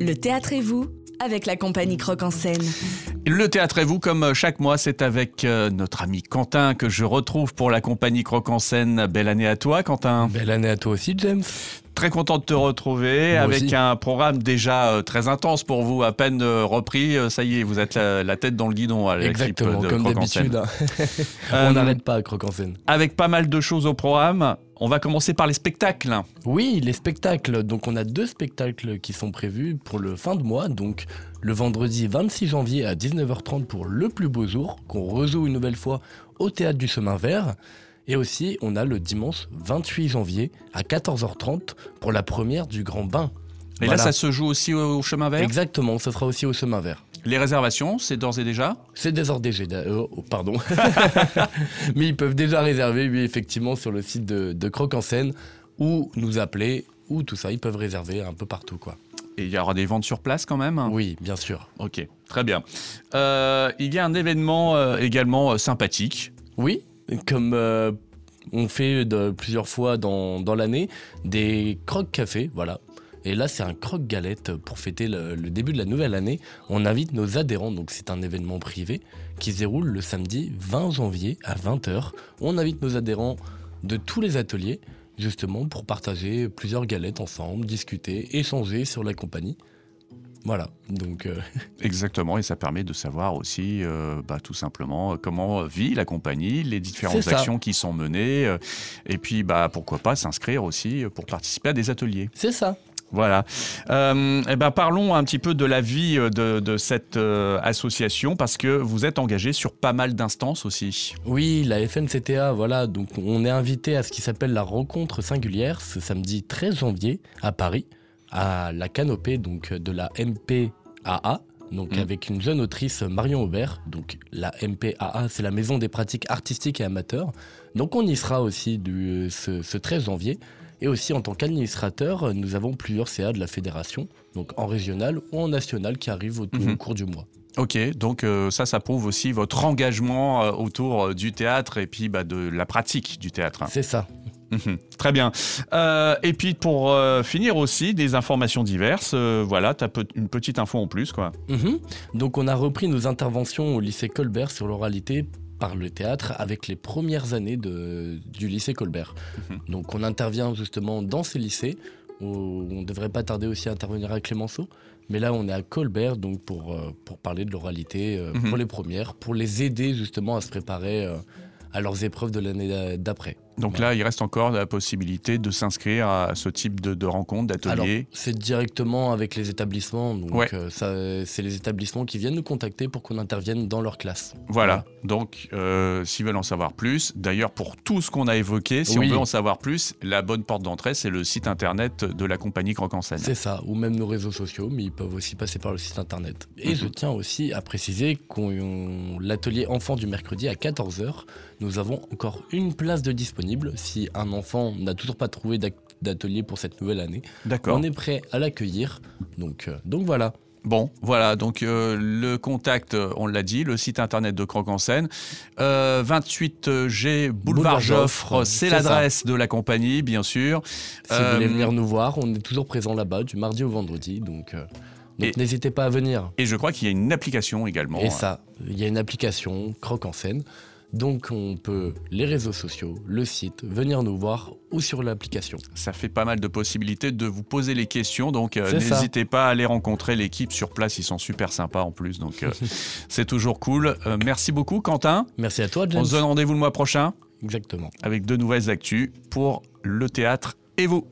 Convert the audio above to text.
Le théâtre et vous avec la compagnie Croque en scène. Le théâtre et vous, comme chaque mois, c'est avec euh, notre ami Quentin que je retrouve pour la compagnie Croque en scène. Belle année à toi, Quentin. Belle année à toi aussi, James. Très content de te retrouver Moi avec aussi. un programme déjà euh, très intense pour vous, à peine euh, repris. euh, Ça y est, vous êtes la, la tête dans le guidon à l'équipe Exactement, de comme Croque en scène. d'habitude. hein. Euh, On n'arrête pas à Croque en scène. Avec pas mal de choses au programme. On va commencer par les spectacles. Oui, les spectacles. Donc, on a deux spectacles qui sont prévus pour le fin de mois. Donc, le vendredi 26 janvier à 19h30 pour Le Plus Beau Jour, qu'on rejoue une nouvelle fois au Théâtre du Chemin Vert. Et aussi, on a le dimanche 28 janvier à 14h30 pour la première du Grand Bain. Et Voilà. là, ça se joue aussi au, chemin vert? Exactement, ce sera aussi au Chemin Vert. Les réservations, c'est d'ores et déjà C'est désordégé, euh, oh, pardon. Mais ils peuvent déjà réserver, oui, effectivement, sur le site de, de Croque en Seine, ou nous appeler, ou tout ça, ils peuvent réserver un peu partout, quoi. Et il y aura des ventes sur place quand même? Oui, bien sûr. Ok, très bien. Euh, il y a un événement euh, également euh, sympathique. Oui, comme on fait de, plusieurs fois dans, dans l'année, des croque-cafés, voilà. Et là, c'est un croque-galette pour fêter le, le début de la nouvelle année. On invite nos adhérents, donc c'est un événement privé qui se déroule le samedi 20 janvier à 20h. On invite nos adhérents de tous les ateliers, justement, pour partager plusieurs galettes ensemble, discuter, échanger sur la compagnie. Voilà, donc euh, Exactement, et ça permet de savoir aussi, euh, bah, tout simplement, euh, comment vit la compagnie, les différentes actions qui sont menées, euh, et puis bah, pourquoi pas s'inscrire aussi pour participer à des ateliers. c'est ça. Voilà. Euh, eh ben, parlons un petit peu de la vie euh, de, de cette euh, association, parce que vous êtes engagé sur pas mal d'instances aussi. Oui, la FNCTA, voilà, donc on est invité à ce qui s'appelle la rencontre singulière ce samedi 13 janvier à Paris, à la canopée donc de la MPAA, donc Mm. avec une jeune autrice Marion Aubert. Donc la MPAA, c'est la Maison des pratiques artistiques et amateurs. Donc on y sera aussi du, ce, ce 13 janvier. Et aussi en tant qu'administrateur, nous avons plusieurs CA de la fédération, donc en régional ou en national, qui arrivent au, Mhm. au cours du mois. Ok, donc euh, ça, ça prouve aussi votre engagement euh, autour euh, du théâtre et puis bah, de la pratique du théâtre. C'est ça. Mhm, Très bien. Euh, et puis pour euh, finir aussi, des informations diverses. euh, voilà, tu as une petite info en plus, quoi. Mhm. Donc on a repris nos interventions au lycée Colbert sur l'oralité par le théâtre avec les premières années de- du lycée Colbert. Mhm. Donc on intervient justement dans ces lycées où on ne devrait pas tarder aussi à intervenir à Clémenceau. Mais là on est à Colbert donc pour, euh, pour parler de l'oralité euh, Mhm. pour les premières, pour les aider justement à se préparer euh, à leurs épreuves de l'année d'après. Donc là, il reste encore la possibilité de s'inscrire à ce type de, de rencontres, Alors, d'ateliers. c'est directement avec les établissements. Donc, Ouais. euh, c'est les établissements qui viennent nous contacter pour qu'on intervienne dans leur classe. Voilà. Donc, euh, s'ils veulent en savoir plus, d'ailleurs, pour tout ce qu'on a évoqué, si Oui. on veut en savoir plus, la bonne porte d'entrée, c'est le site internet de la compagnie Croque en. C'est ça, ou même nos réseaux sociaux, mais ils peuvent aussi passer par le site internet. Et Mhm. je tiens aussi à préciser qu'on l'atelier enfant du mercredi à 14h, nous avons encore une place de disponible. Si un enfant n'a toujours pas trouvé d'atelier pour cette nouvelle année, on est prêt à l'accueillir. Donc, euh, donc voilà. Bon, voilà, donc euh, le contact, euh, on l'a dit, le site internet de Croque en scène. Euh, 28G Boulevard Boulevard Joffre, c'est l'adresse de la compagnie, bien sûr. Si vous voulez venir nous voir, on est toujours présent là-bas du mardi au vendredi. Donc, donc n'hésitez pas à venir. Et je crois qu'il y a une application également. Et ça, il y a une application, Croque en scène. Donc on peut, les réseaux sociaux, le site, venir nous voir ou sur l'application. Ça fait pas mal de possibilités de vous poser les questions, donc euh, n'hésitez pas à aller rencontrer l'équipe sur place, ils sont super sympas en plus, donc euh, c'est toujours cool. Euh, merci beaucoup Quentin, Merci à toi, James. on se donne rendez-vous le mois prochain Exactement. avec de nouvelles actus pour le théâtre et vous.